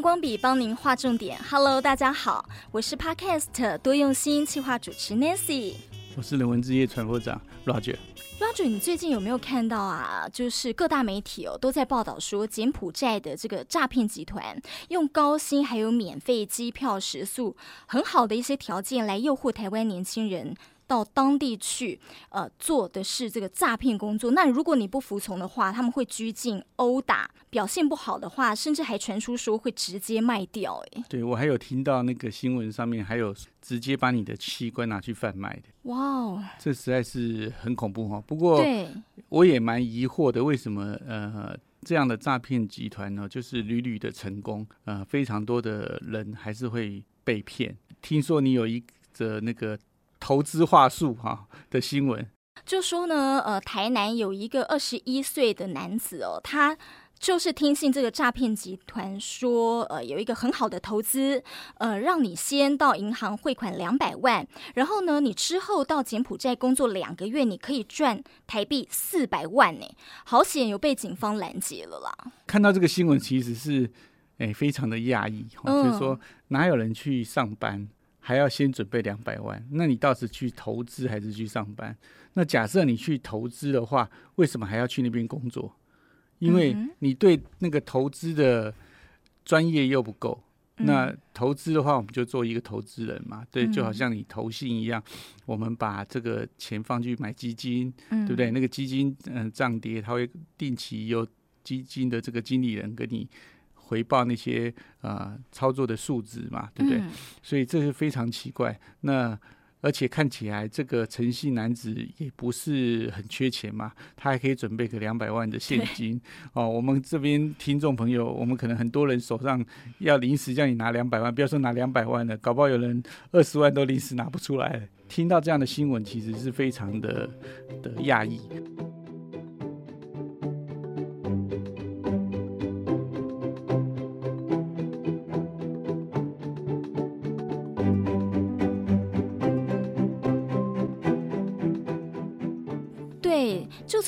荧光笔帮您画重点。Hello，大家好，我是 Podcast 多用心企划主持 Nancy，我是人文之夜传播长 Roger。Roger，你最近有没有看到啊？就是各大媒体哦都在报道说，柬埔寨的这个诈骗集团用高薪还有免费机票、食宿很好的一些条件来诱惑台湾年轻人。到当地去，呃，做的是这个诈骗工作。那如果你不服从的话，他们会拘禁、殴打；表现不好的话，甚至还传出说会直接卖掉。哎，对，我还有听到那个新闻上面还有直接把你的器官拿去贩卖的。哇哦，这实在是很恐怖哈。不过，对，我也蛮疑惑的，为什么呃这样的诈骗集团呢，就是屡屡的成功，呃，非常多的人还是会被骗。听说你有一则那个。投资话术哈的新闻，就说呢，呃，台南有一个二十一岁的男子哦，他就是听信这个诈骗集团说，呃，有一个很好的投资，呃，让你先到银行汇款两百万，然后呢，你之后到柬埔寨工作两个月，你可以赚台币四百万呢。好险有被警方拦截了啦！看到这个新闻，其实是哎非常的讶异，就是说哪有人去上班？还要先准备两百万，那你到时去投资还是去上班？那假设你去投资的话，为什么还要去那边工作？因为你对那个投资的专业又不够。那投资的话，我们就做一个投资人嘛，对，就好像你投信一样，我们把这个钱放去买基金，对不对？那个基金嗯涨跌，它会定期有基金的这个经理人跟你。回报那些呃操作的数值嘛，对不对？嗯、所以这是非常奇怪。那而且看起来这个诚信男子也不是很缺钱嘛，他还可以准备个两百万的现金哦。我们这边听众朋友，我们可能很多人手上要临时叫你拿两百万，不要说拿两百万了，搞不好有人二十万都临时拿不出来。听到这样的新闻，其实是非常的的讶异。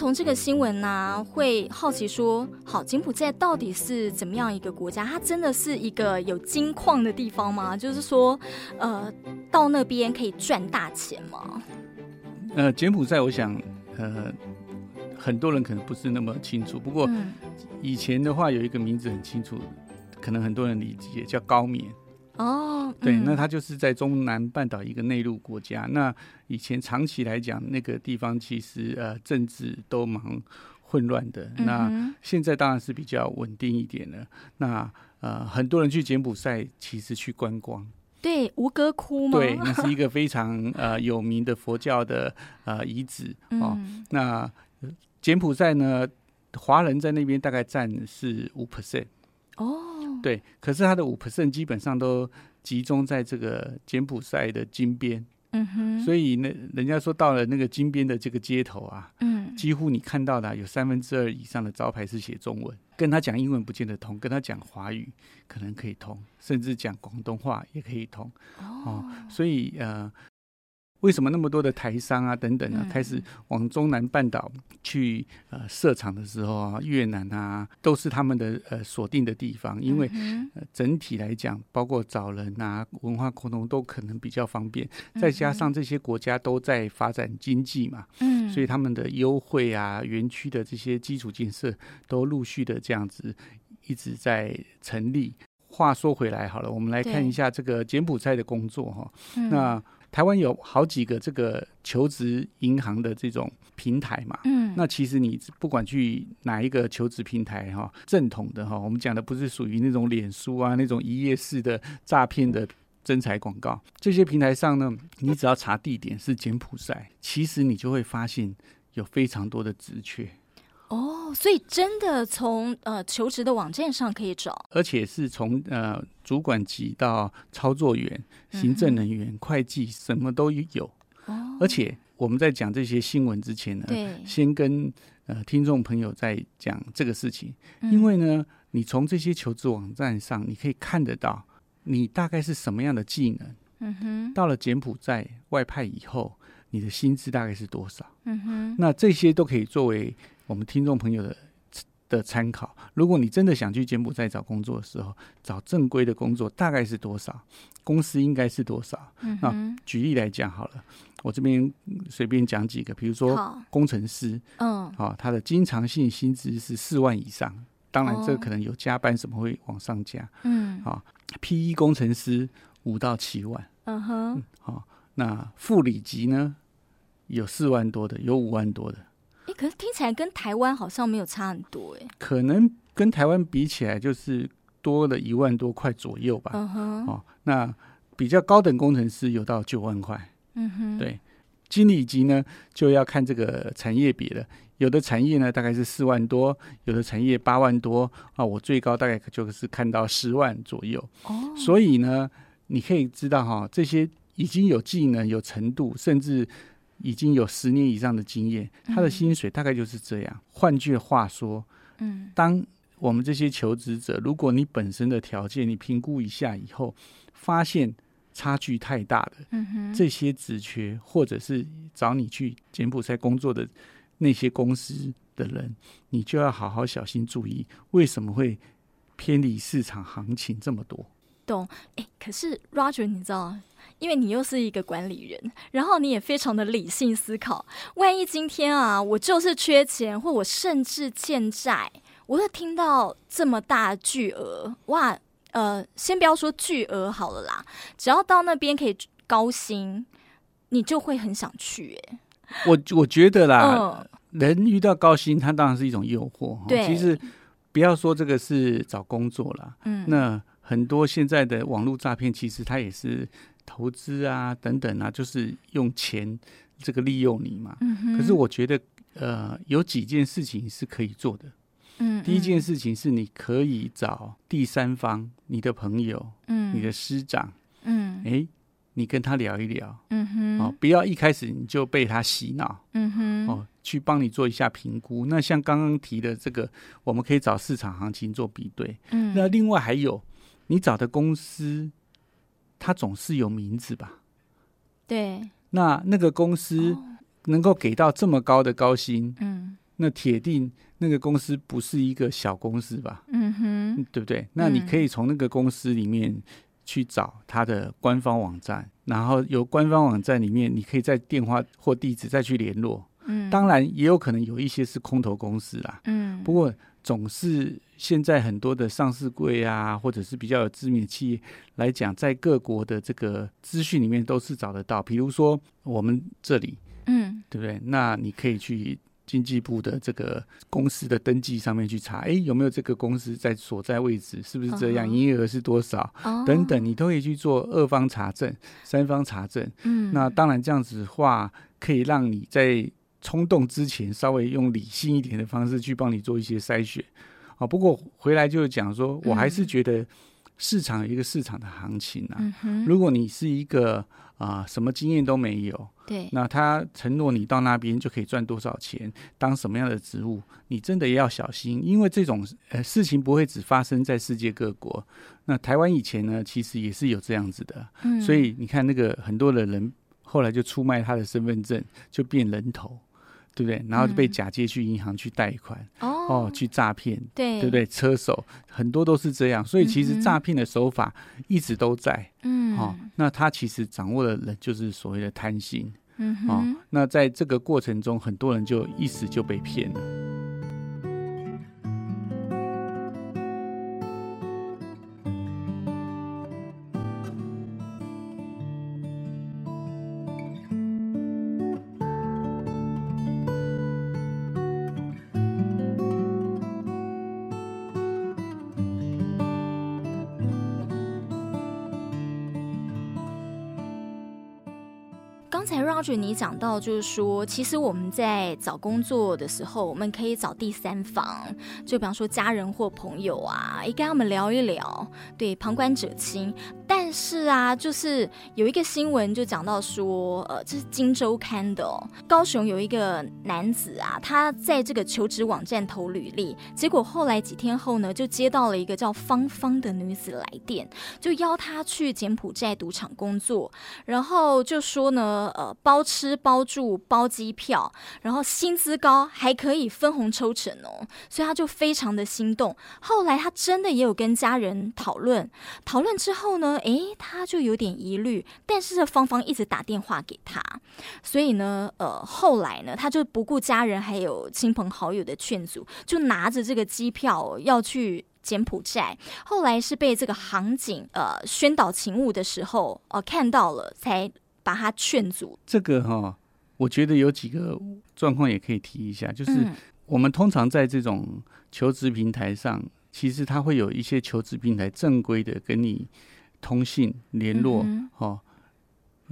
从这个新闻呢、啊，会好奇说，好，柬埔寨到底是怎么样一个国家？它真的是一个有金矿的地方吗？就是说，呃，到那边可以赚大钱吗？呃，柬埔寨，我想，呃，很多人可能不是那么清楚。不过，以前的话有一个名字很清楚，可能很多人理解，叫高棉。哦，对，那它就是在中南半岛一个内陆国家。那以前长期来讲，那个地方其实呃政治都蛮混乱的。那现在当然是比较稳定一点了。那呃很多人去柬埔寨其实去观光，对，吴哥窟吗？对，那是一个非常呃有名的佛教的呃遗址哦。那柬埔寨呢，华人在那边大概占是五 percent 哦。对，可是他的五 percent 基本上都集中在这个柬埔寨的金边，嗯哼，所以那人家说到了那个金边的这个街头啊，嗯，几乎你看到的有三分之二以上的招牌是写中文，跟他讲英文不见得通，跟他讲华语可能可以通，甚至讲广东话也可以通，哦，哦，所以呃。为什么那么多的台商啊等等啊，开始往中南半岛去呃设厂的时候啊，越南啊都是他们的呃锁定的地方，因为呃整体来讲，包括找人啊、文化沟通都可能比较方便，再加上这些国家都在发展经济嘛，嗯，所以他们的优惠啊、园区的这些基础建设都陆续的这样子一直在成立。话说回来好了，我们来看一下这个柬埔寨的工作哈，那。台湾有好几个这个求职银行的这种平台嘛，嗯，那其实你不管去哪一个求职平台哈，正统的哈，我们讲的不是属于那种脸书啊那种一页式的诈骗的征才广告，这些平台上呢，你只要查地点是柬埔寨，其实你就会发现有非常多的职缺。哦，所以真的从呃求职的网站上可以找，而且是从呃主管级到操作员、行政人员、嗯、会计，什么都有。哦，而且我们在讲这些新闻之前呢，对，先跟呃听众朋友在讲这个事情，嗯、因为呢，你从这些求职网站上，你可以看得到你大概是什么样的技能。嗯哼，到了柬埔寨外派以后，你的薪资大概是多少？嗯哼，那这些都可以作为。我们听众朋友的的参考。如果你真的想去柬埔寨找工作的时候，找正规的工作大概是多少？公司应该是多少？嗯、那举例来讲好了，我这边随便讲几个，比如说工程师，嗯，好，他的经常性薪资是四万以上，当然这可能有加班什么会往上加，嗯，好，PE 工程师五到七万，嗯哼，好，那副理级呢，有四万多的，有五万多的。哎，可是听起来跟台湾好像没有差很多哎。可能跟台湾比起来，就是多了一万多块左右吧。嗯哼。哦，那比较高等工程师有到九万块。嗯哼。对，经理级呢就要看这个产业别了。有的产业呢大概是四万多，有的产业八万多啊。我最高大概就是看到十万左右。哦。所以呢，你可以知道哈、哦，这些已经有技能、有程度，甚至。已经有十年以上的经验，他的薪水大概就是这样。换句话说，嗯，当我们这些求职者，如果你本身的条件你评估一下以后，发现差距太大的，嗯哼，这些职缺或者是找你去柬埔寨工作的那些公司的人，你就要好好小心注意，为什么会偏离市场行情这么多？可是 Roger，你知道？因为你又是一个管理人，然后你也非常的理性思考。万一今天啊，我就是缺钱，或我甚至欠债，我会听到这么大巨额，哇，呃，先不要说巨额好了啦，只要到那边可以高薪，你就会很想去。哎，我我觉得啦，嗯、人遇到高薪，它当然是一种诱惑。对，其实不要说这个是找工作啦，嗯，那很多现在的网络诈骗，其实它也是。投资啊，等等啊，就是用钱这个利用你嘛。嗯。可是我觉得，呃，有几件事情是可以做的。嗯，嗯。第一件事情是你可以找第三方，你的朋友，嗯，你的师长，嗯，哎，你跟他聊一聊，嗯哼。哦，不要一开始你就被他洗脑，嗯哼。哦，去帮你做一下评估。那像刚刚提的这个，我们可以找市场行情做比对。嗯。那另外还有，你找的公司。它总是有名字吧？对，那那个公司能够给到这么高的高薪，嗯，那铁定那个公司不是一个小公司吧？嗯哼，对不对？那你可以从那个公司里面去找它的官方网站，然后由官方网站里面，你可以在电话或地址再去联络。嗯，当然也有可能有一些是空头公司啦。嗯，不过。总是现在很多的上市柜啊，或者是比较有知名的企业来讲，在各国的这个资讯里面都是找得到。比如说我们这里，嗯，对不对？那你可以去经济部的这个公司的登记上面去查，哎，有没有这个公司在所在位置，是不是这样？营业额是多少？等等，你都可以去做二方查证、三方查证。嗯，那当然这样子的话，可以让你在。冲动之前，稍微用理性一点的方式去帮你做一些筛选，啊，不过回来就是讲说，我还是觉得市场有一个市场的行情啊。嗯、如果你是一个啊、呃、什么经验都没有，对，那他承诺你到那边就可以赚多少钱，当什么样的职务，你真的要小心，因为这种呃事情不会只发生在世界各国。那台湾以前呢，其实也是有这样子的，嗯、所以你看那个很多的人后来就出卖他的身份证，就变人头。对不对？然后就被假借去银行去贷款，嗯、哦，去诈骗，对，对不对？车手很多都是这样，所以其实诈骗的手法一直都在，嗯，哦，那他其实掌握的人就是所谓的贪心，嗯哼，哦，那在这个过程中，很多人就一时就被骗了。讲到就是说，其实我们在找工作的时候，我们可以找第三方，就比方说家人或朋友啊，也跟他们聊一聊，对，旁观者清。是啊，就是有一个新闻就讲到说，呃，这是《今周刊》的哦，高雄有一个男子啊，他在这个求职网站投履历，结果后来几天后呢，就接到了一个叫芳芳的女子来电，就邀他去柬埔寨赌场工作，然后就说呢，呃，包吃包住包机票，然后薪资高，还可以分红抽成哦，所以他就非常的心动。后来他真的也有跟家人讨论，讨论之后呢，诶，他就有点疑虑，但是这芳芳一直打电话给他，所以呢，呃，后来呢，他就不顾家人还有亲朋好友的劝阻，就拿着这个机票要去柬埔寨。后来是被这个航警呃宣导勤务的时候，呃看到了，才把他劝阻。这个哈、哦，我觉得有几个状况也可以提一下，就是我们通常在这种求职平台上。其实他会有一些求职平台正规的跟你通信联络，嗯、哦，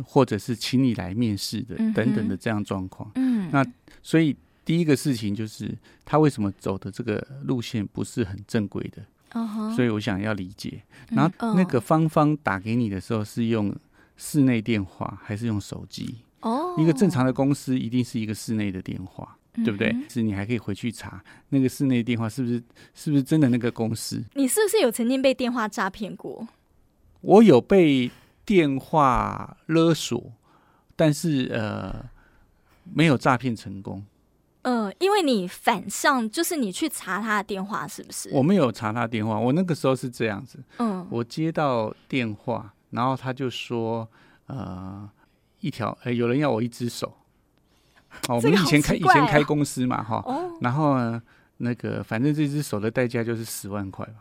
或者是请你来面试的等等的这样状况。嗯，那所以第一个事情就是他为什么走的这个路线不是很正规的？哦，所以我想要理解。然后那个芳芳打给你的时候是用室内电话还是用手机？哦，一个正常的公司一定是一个室内的电话。对不对？是你还可以回去查那个室内电话是不是是不是真的那个公司？你是不是有曾经被电话诈骗过？我有被电话勒索，但是呃没有诈骗成功。嗯、呃，因为你反向就是你去查他的电话，是不是？我没有查他电话，我那个时候是这样子。嗯，我接到电话，然后他就说呃一条呃有人要我一只手。哦，我们以前开、哦、以前开公司嘛，哈、哦，然后呢，那个反正这只手的代价就是十万块吧。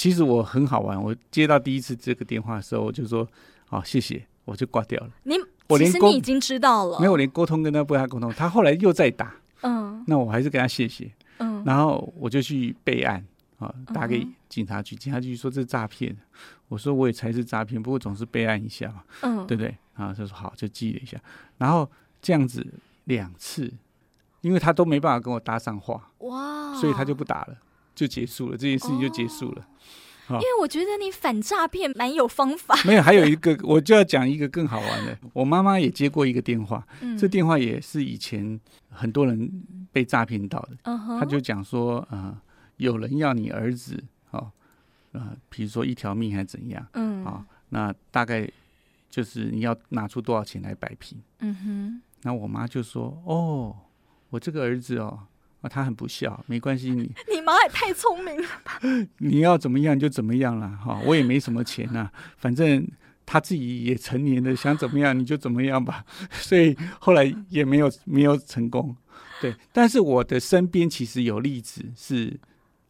其实我很好玩，我接到第一次这个电话的时候，我就说好、哦、谢谢，我就挂掉了。你我连其实你已经知道了，没有，我连沟通跟他不跟他沟通，他后来又再打，嗯，那我还是跟他谢谢，嗯，然后我就去备案啊，打给警察局，警察局说这是诈骗，我说我也才是诈骗，不过总是备案一下嘛，嗯，对不对？啊，他说好，就记了一下，然后这样子。两次，因为他都没办法跟我搭上话，哇，所以他就不打了，就结束了，这件事情就结束了。因为我觉得你反诈骗蛮有方法。没有，还有一个，我就要讲一个更好玩的。我妈妈也接过一个电话，嗯、这电话也是以前很多人被诈骗到的。嗯哼，他就讲说，呃，有人要你儿子，哦，呃，比如说一条命还是怎样，嗯，啊、哦，那大概就是你要拿出多少钱来摆平，嗯哼。那我妈就说：“哦，我这个儿子哦，啊，他很不孝，没关系，你你妈也太聪明了吧？你要怎么样就怎么样了，哈，我也没什么钱呐，反正他自己也成年了，想怎么样你就怎么样吧。所以后来也没有没有成功，对。但是我的身边其实有例子是，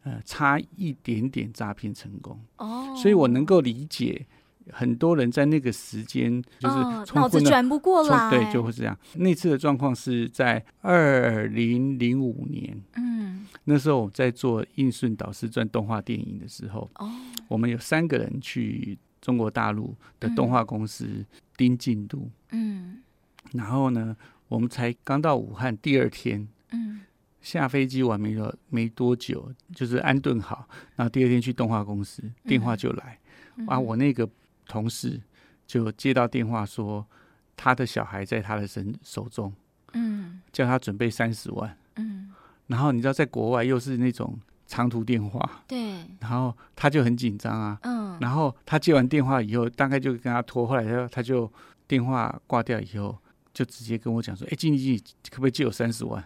呃，差一点点诈骗成功哦，所以我能够理解。”很多人在那个时间就是脑子转不过来，对，就会这样。那次的状况是在二零零五年，嗯，那时候我在做《应顺导师传》动画电影的时候，哦，我们有三个人去中国大陆的动画公司盯进度，嗯，然后呢，我们才刚到武汉，第二天，嗯，下飞机完没有没多久，就是安顿好，然后第二天去动画公司，电话就来，啊，我那个。同事就接到电话说，他的小孩在他的身手中，嗯，叫他准备三十万，嗯，然后你知道在国外又是那种长途电话，对，然后他就很紧张啊，嗯，然后他接完电话以后，大概就跟他拖，后来他他就电话挂掉以后，就直接跟我讲说，哎，经理经理，可不可以借我三十万？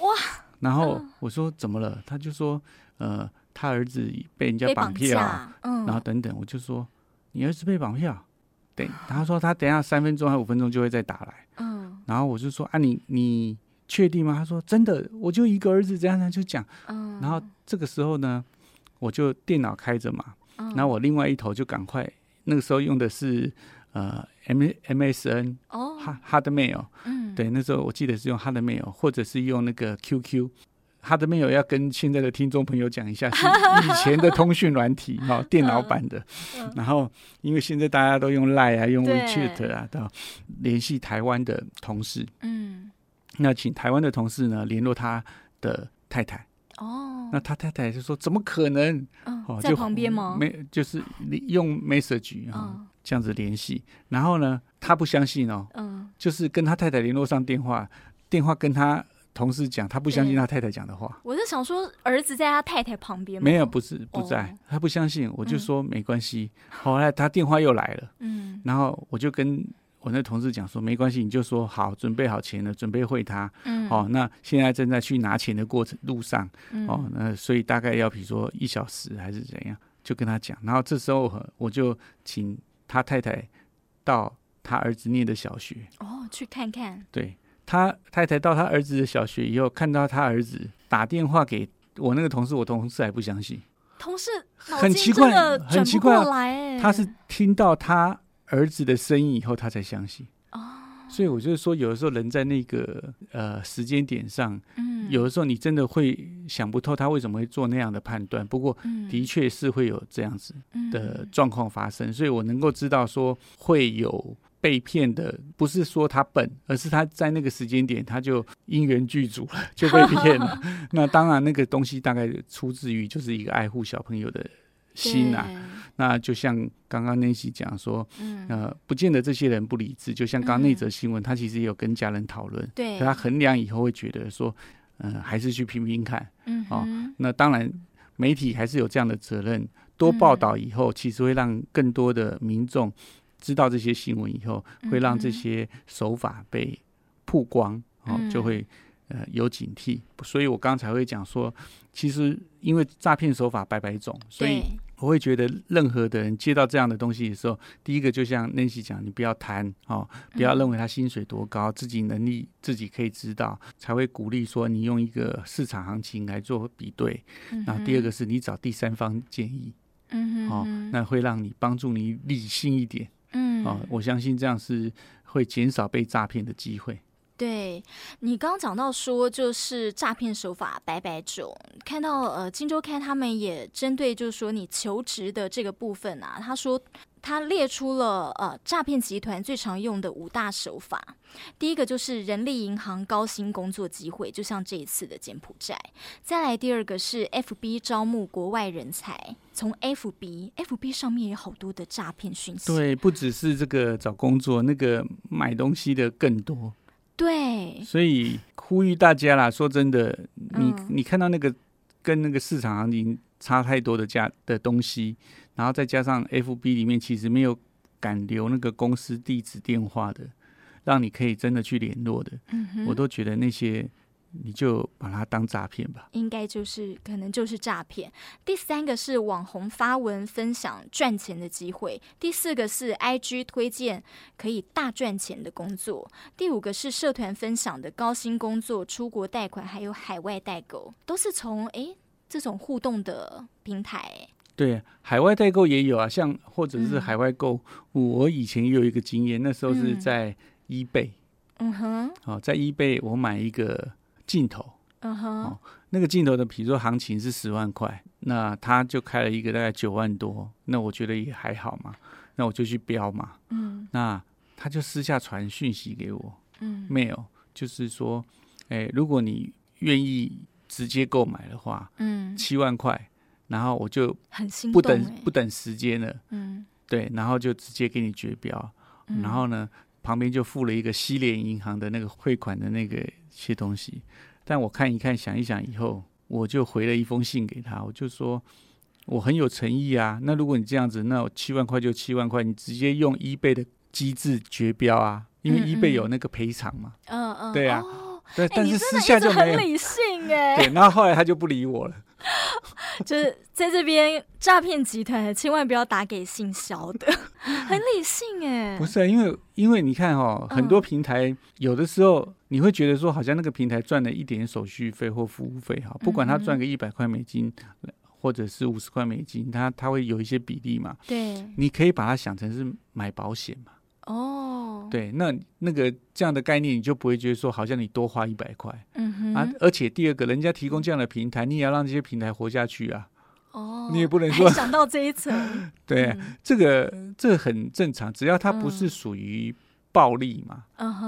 哇，然后我说怎么了？他就说，呃，他儿子被人家绑票，嗯，然后等等，我就说。你儿子被绑票，对，他说他等下三分钟还五分钟就会再打来，嗯，然后我就说啊，你你确定吗？他说真的，我就一个儿子，这样他就讲，嗯，然后这个时候呢，我就电脑开着嘛，嗯，然后我另外一头就赶快，那个时候用的是呃 M M S N 哦，Hotmail，嗯，对，那时候我记得是用 Hardmail 或者是用那个 Q Q。他这边有要跟现在的听众朋友讲一下，是以前的通讯软体哈，电脑版的。然后，因为现在大家都用 Line 啊，用 WeChat 啊，到联系台湾的同事。嗯，那请台湾的同事呢联络他的太太。哦，那他太太就说：“怎么可能？”嗯，哦，在旁边吗？没，就是用 message 啊，这样子联系。然后呢，他不相信哦，嗯，就是跟他太太联络上电话，电话跟他同事讲，他不相信他太太讲的话。我是想说，儿子在他太太旁边吗？没有，不是不在，他不相信。我就说没关系。后来他电话又来了，嗯，然后我就跟。我那同事讲说没关系，你就说好，准备好钱了，准备汇他。嗯，哦，那现在正在去拿钱的过程路上。嗯、哦，那所以大概要比如说一小时还是怎样，就跟他讲。然后这时候我就请他太太到他儿子念的小学。哦，去看看。对，他太太到他儿子的小学以后，看到他儿子打电话给我那个同事，我同事还不相信。同事很奇怪，很奇怪，来他是听到他。儿子的声音以后，他才相信。哦，所以我就是说，有的时候人在那个呃时间点上，嗯，有的时候你真的会想不透他为什么会做那样的判断。不过，的确是会有这样子的状况发生。所以我能够知道说会有被骗的，不是说他笨，而是他在那个时间点他就因缘具足了，就被骗了。那当然，那个东西大概出自于就是一个爱护小朋友的心啊。那就像刚刚 Nancy 讲说，嗯，呃，不见得这些人不理智。就像刚刚那则新闻，嗯、他其实也有跟家人讨论，对，他衡量以后会觉得说，嗯、呃，还是去拼拼看，嗯，哦，那当然媒体还是有这样的责任，多报道以后，其实会让更多的民众知道这些新闻以后，会让这些手法被曝光，哦，嗯、就会呃有警惕。所以我刚才会讲说，其实因为诈骗手法百百种，所以。我会觉得，任何的人接到这样的东西的时候，第一个就像 Nancy 讲，你不要贪哦，不要认为他薪水多高，自己能力自己可以知道，才会鼓励说你用一个市场行情来做比对。然后第二个是你找第三方建议，嗯哦，那会让你帮助你理性一点，嗯，哦，我相信这样是会减少被诈骗的机会。对，你刚刚讲到说，就是诈骗手法百百种。看到呃，《金周刊》他们也针对就是说你求职的这个部分啊，他说他列出了呃诈骗集团最常用的五大手法。第一个就是人力银行高薪工作机会，就像这一次的柬埔寨。再来第二个是 FB 招募国外人才，从 FB FB 上面有好多的诈骗讯息。对，不只是这个找工作，那个买东西的更多。对，所以呼吁大家啦，说真的，你、嗯、你看到那个跟那个市场行情差太多的价的东西，然后再加上 FB 里面其实没有敢留那个公司地址电话的，让你可以真的去联络的，我都觉得那些。你就把它当诈骗吧，应该就是可能就是诈骗。第三个是网红发文分享赚钱的机会，第四个是 IG 推荐可以大赚钱的工作，第五个是社团分享的高薪工作、出国贷款还有海外代购，都是从诶这种互动的平台。对，海外代购也有啊，像或者是海外购物，我以前也有一个经验，那时候是在 eBay，嗯哼，哦，在 eBay 我买一个。镜头，嗯哼，哦，那个镜头的，比如说行情是十万块，那他就开了一个大概九万多，那我觉得也还好嘛，那我就去标嘛，嗯，那他就私下传讯息给我，嗯，mail 就是说，哎，如果你愿意直接购买的话，嗯，七万块，然后我就不等不等时间了，嗯，对，然后就直接给你绝标，嗯，然后呢，旁边就附了一个西联银行的那个汇款的那个。些东西，但我看一看，想一想以后，我就回了一封信给他，我就说我很有诚意啊。那如果你这样子，那我七万块就七万块，你直接用 eBay 的机制绝标啊，因为 eBay 有那个赔偿嘛。嗯嗯，对啊，哦、对，但是私下就没有。很理性哎。对，然后后来他就不理我了。就是在这边诈骗集团，千万不要打给姓肖的，很理性哎。不是，因为因为你看哦，很多平台有的时候你会觉得说，好像那个平台赚了一点手续费或服务费哈，不管他赚个一百块美金或者是五十块美金，他他会有一些比例嘛。对，你可以把它想成是买保险嘛。哦，对，那那个这样的概念，你就不会觉得说好像你多花一百块，嗯哼，啊，而且第二个人家提供这样的平台，你也要让这些平台活下去啊，哦，你也不能说想到这一层，对，嗯、这个这个很正常，只要它不是属于暴利嘛，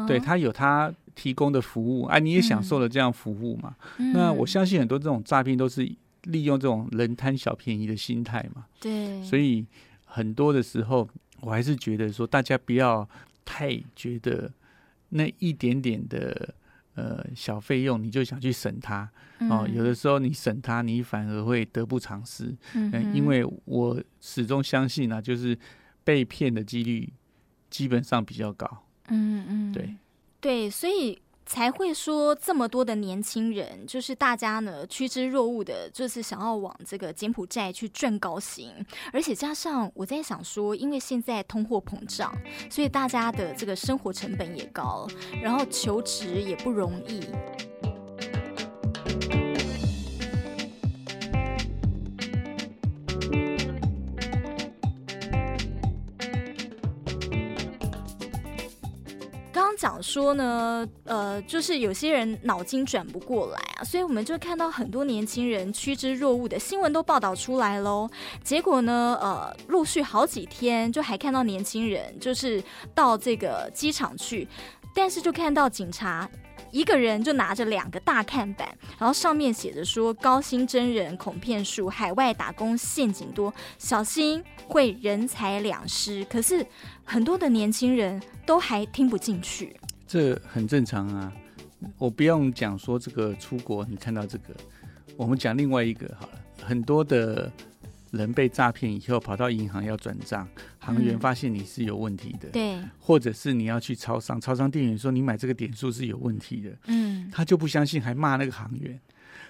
对，它有它提供的服务啊，你也享受了这样服务嘛？嗯、那我相信很多这种诈骗都是利用这种人贪小便宜的心态嘛。对，所以很多的时候，我还是觉得说，大家不要太觉得那一点点的呃小费用，你就想去省它哦。有的时候你省它，你反而会得不偿失。嗯、呃，因为我始终相信啊，就是被骗的几率基本上比较高。嗯嗯，对。对，所以才会说这么多的年轻人，就是大家呢趋之若鹜的，就是想要往这个柬埔寨去赚高薪，而且加上我在想说，因为现在通货膨胀，所以大家的这个生活成本也高，然后求职也不容易。想说呢，呃，就是有些人脑筋转不过来啊，所以我们就看到很多年轻人趋之若鹜的新闻都报道出来喽。结果呢，呃，陆续好几天就还看到年轻人就是到这个机场去，但是就看到警察一个人就拿着两个大看板，然后上面写着说高薪真人恐骗术，海外打工陷阱多，小心会人财两失。可是。很多的年轻人都还听不进去，这很正常啊。我不用讲说这个出国，你看到这个，我们讲另外一个好了。很多的人被诈骗以后，跑到银行要转账，行员发现你是有问题的，嗯、对，或者是你要去超商，超商店员说你买这个点数是有问题的，嗯，他就不相信，还骂那个行员。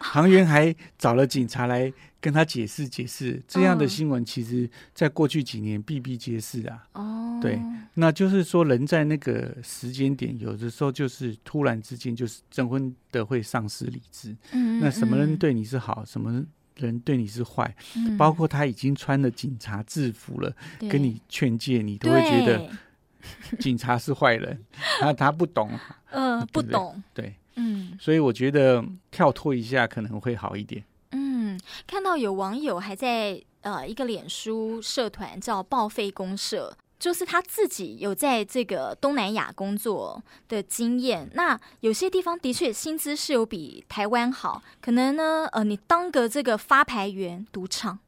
行员还找了警察来跟他解释解释，这样的新闻其实在过去几年比比皆是啊。哦，对，那就是说人在那个时间点，有的时候就是突然之间就是征婚的会丧失理智。嗯，那什么人对你是好，什么人对你是坏，包括他已经穿了警察制服了，跟你劝诫，你都会觉得 警察是坏人。他他不懂，嗯，不懂，对。嗯，所以我觉得跳脱一下可能会好一点。嗯，看到有网友还在呃一个脸书社团叫报废公社，就是他自己有在这个东南亚工作的经验。那有些地方的确薪资是有比台湾好，可能呢呃你当个这个发牌员、赌场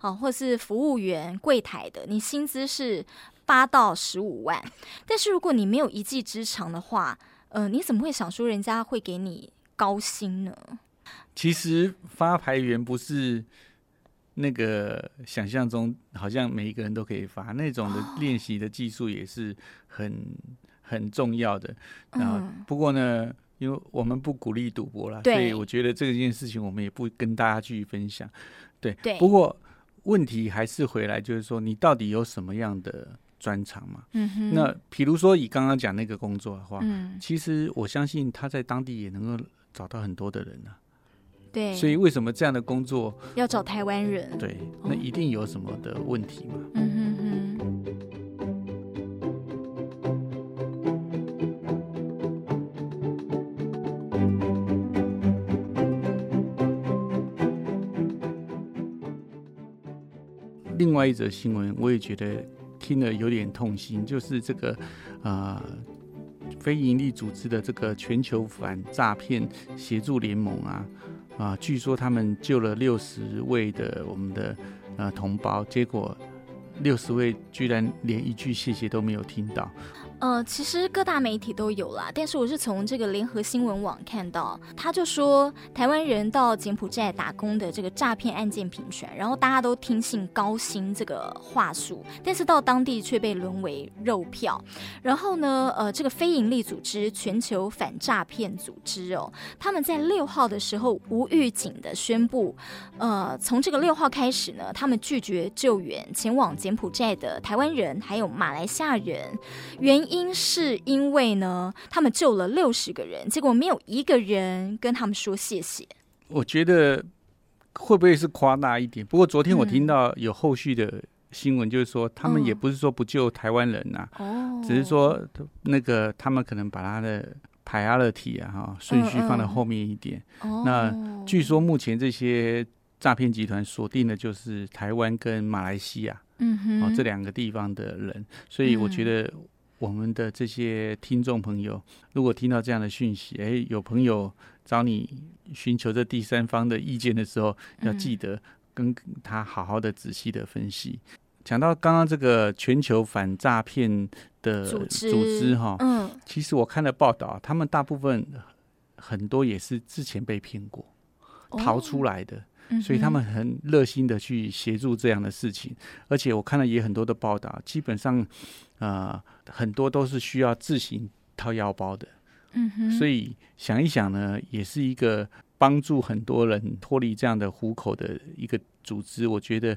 啊，或是服务员、柜台的，你薪资是八到十五万。但是如果你没有一技之长的话，呃，你怎么会想说人家会给你高薪呢？其实发牌员不是那个想象中，好像每一个人都可以发那种的，练习的技术也是很、哦、很重要的。然后，不过呢，因为我们不鼓励赌博啦，所以我觉得这件事情我们也不跟大家去分享。对，对。不过问题还是回来，就是说你到底有什么样的？专长嘛，嗯哼，那比如说以刚刚讲那个工作的话，嗯，其实我相信他在当地也能够找到很多的人呢、啊。对，所以为什么这样的工作要找台湾人？对，那一定有什么的问题嘛。嗯哼哼。另外一则新闻，我也觉得。听了有点痛心，就是这个啊、呃，非营利组织的这个全球反诈骗协助联盟啊啊、据说他们救了六十位的我们的呃同胞，结果六十位居然连一句谢谢都没有听到。呃，其实各大媒体都有啦，但是我是从这个联合新闻网看到，他就说台湾人到柬埔寨打工的这个诈骗案件频传，然后大家都听信高薪这个话术，但是到当地却被沦为肉票。然后呢，呃，这个非营利组织全球反诈骗组织哦，他们在六号的时候无预警的宣布，呃，从这个六号开始呢，他们拒绝救援前往柬埔寨的台湾人还有马来西亚人，原因。因是因为呢，他们救了六十个人，结果没有一个人跟他们说谢谢。我觉得会不会是夸大一点？不过昨天我听到有后续的新闻，就是说、嗯、他们也不是说不救台湾人呐、啊，哦，只是说那个他们可能把他的 priority 啊哈顺序放在后面一点。嗯嗯那据说目前这些诈骗集团锁定的就是台湾跟马来西亚，嗯哼，哦这两个地方的人，所以我觉得。我们的这些听众朋友，如果听到这样的讯息，哎，有朋友找你寻求这第三方的意见的时候，要记得跟他好好的仔细的分析。讲到刚刚这个全球反诈骗的组织哈，嗯，其实我看了报道，他们大部分很多也是之前被骗过，逃出来的。所以他们很热心的去协助这样的事情，而且我看了也很多的报道，基本上，呃，很多都是需要自行掏腰包的。嗯哼。所以想一想呢，也是一个帮助很多人脱离这样的虎口的一个组织。我觉得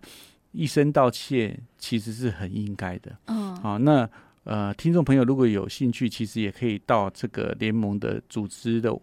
一声道歉其实是很应该的。嗯。好，那呃，听众朋友如果有兴趣，其实也可以到这个联盟的组织的。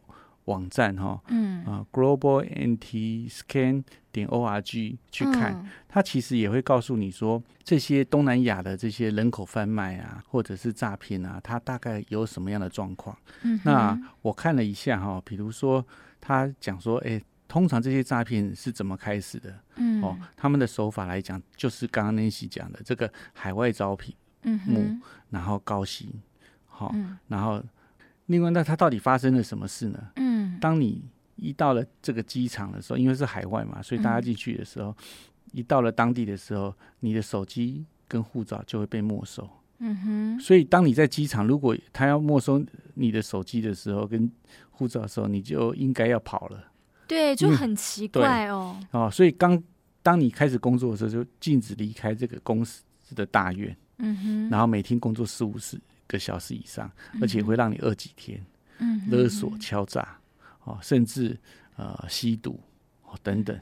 网站哈，嗯啊，Global Anti scan 点 org 去看，嗯、它其实也会告诉你说，这些东南亚的这些人口贩卖啊，或者是诈骗啊，它大概有什么样的状况？嗯，那我看了一下哈，比如说他讲说，哎，通常这些诈骗是怎么开始的？嗯，哦，他们的手法来讲，就是刚刚 Nancy 讲的这个海外招聘，嗯哼，然后高薪，好，嗯、然后。另外，那它到底发生了什么事呢？嗯，当你一到了这个机场的时候，因为是海外嘛，所以大家进去的时候，嗯、一到了当地的时候，你的手机跟护照就会被没收。嗯哼。所以，当你在机场，如果他要没收你的手机的时候跟护照的时候，你就应该要跑了。对，就很奇怪哦。哦，所以刚当你开始工作的时候，就禁止离开这个公司的大院。嗯哼。然后每天工作四五十个小时以上，而且会让你饿几天，嗯、勒索、敲诈，哦，甚至呃吸毒，哦等等，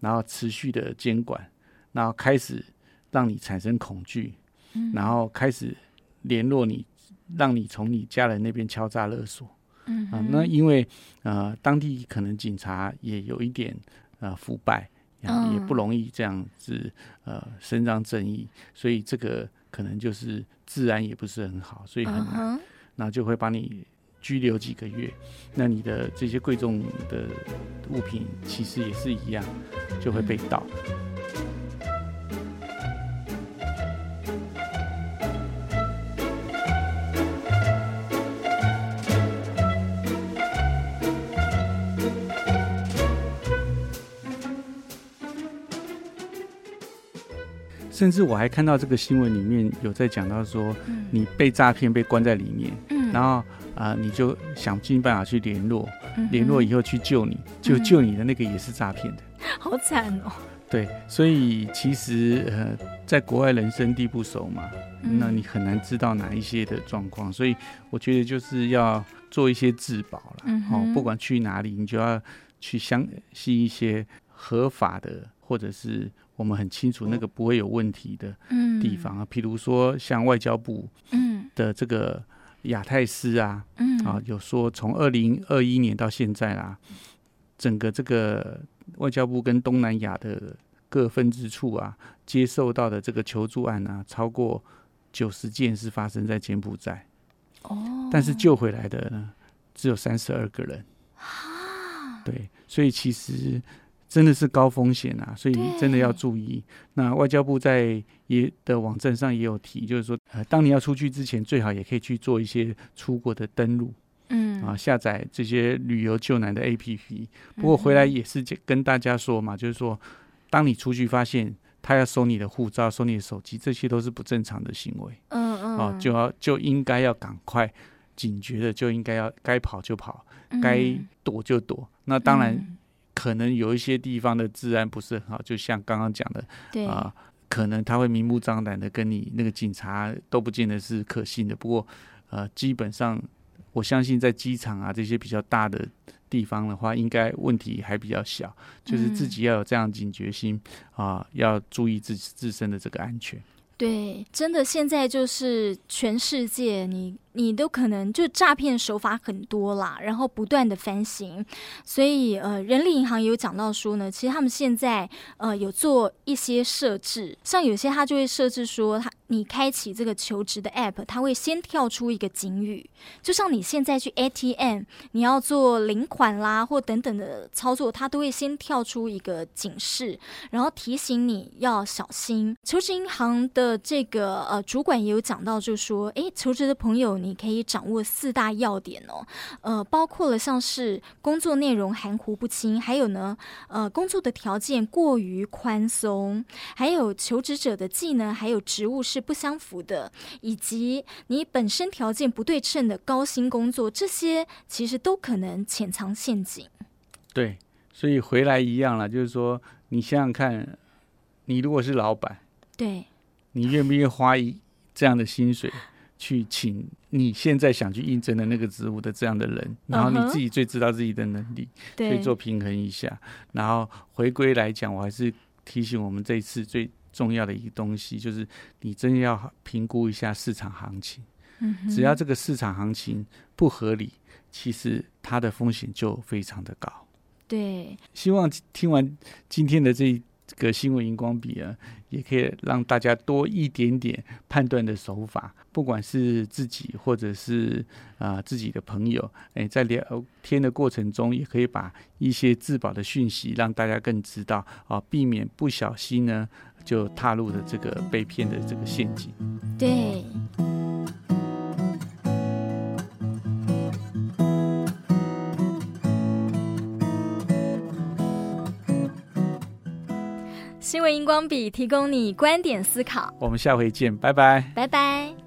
然后持续的监管，然后开始让你产生恐惧，嗯、然后开始联络你，让你从你家人那边敲诈勒索，嗯哼、呃，那因为呃当地可能警察也有一点呃腐败，然后也不容易这样子呃伸张正义，所以这个。可能就是治安也不是很好，所以很难，那、uh huh. 就会把你拘留几个月。那你的这些贵重的物品其实也是一样，就会被盗。甚至我还看到这个新闻里面有在讲到说，你被诈骗被关在里面，嗯、然后啊、呃，你就想尽办法去联络，联络以后去救你，就救你的那个也是诈骗的，好惨哦。对，所以其实呃，在国外人生地不熟嘛，那你很难知道哪一些的状况，所以我觉得就是要做一些自保了。哦，不管去哪里，你就要去相信一些合法的，或者是。我们很清楚那个不会有问题的地方啊，譬如说像外交部的这个亚太司啊，嗯啊有说从二零二一年到现在啦，整个这个外交部跟东南亚的各分支处啊，接受到的这个求助案啊，超过九十件是发生在柬埔寨，哦，但是救回来的呢只有三十二个人，啊对，所以其实。真的是高风险啊，所以真的要注意。那外交部在也的网站上也有提，就是说，呃，当你要出去之前，最好也可以去做一些出国的登录，嗯，啊，下载这些旅游救难的 APP。不过回来也是跟大家说嘛，嗯、就是说，当你出去发现他要收你的护照、收你的手机，这些都是不正常的行为，嗯嗯，啊，就要就应该要赶快警觉的，就应该要该跑就跑，该躲就躲。嗯、那当然。嗯可能有一些地方的治安不是很好，就像刚刚讲的，啊对、呃，可能他会明目张胆的跟你那个警察都不见得是可信的。不过，呃，基本上我相信在机场啊这些比较大的地方的话，应该问题还比较小。就是自己要有这样警觉心啊、呃，要注意自己自身的这个安全。对，真的现在就是全世界你。你都可能就诈骗手法很多啦，然后不断的翻新，所以呃，人力银行也有讲到说呢，其实他们现在呃有做一些设置，像有些他就会设置说他。你开启这个求职的 app，它会先跳出一个警语，就像你现在去 ATM，你要做领款啦或等等的操作，他都会先跳出一个警示，然后提醒你要小心。求职银行的这个呃主管也有讲到，就说，诶，求职的朋友你可以掌握四大要点哦，呃，包括了像是工作内容含糊不清，还有呢，呃，工作的条件过于宽松，还有求职者的技能还有职务是不相符的，以及你本身条件不对称的高薪工作，这些其实都可能潜藏陷阱。对，所以回来一样了，就是说，你想想看，你如果是老板，对，你愿不愿意花一这样的薪水去请你现在想去应征的那个职务的这样的人？然后你自己最知道自己的能力，可以做平衡一下。然后回归来讲，我还是提醒我们这一次最。重要的一个东西就是，你真要评估一下市场行情。嗯，只要这个市场行情不合理，其实它的风险就非常的高。对，希望听完今天的这个新闻荧光笔啊，也可以让大家多一点点判断的手法。不管是自己或者是啊、自己的朋友，哎，在聊天的过程中，也可以把一些自保的讯息让大家更知道啊，避免不小心呢。就踏入了这个被骗的这个陷阱。对。新闻荧光笔提供你观点思考。我们下回见，拜拜。拜拜。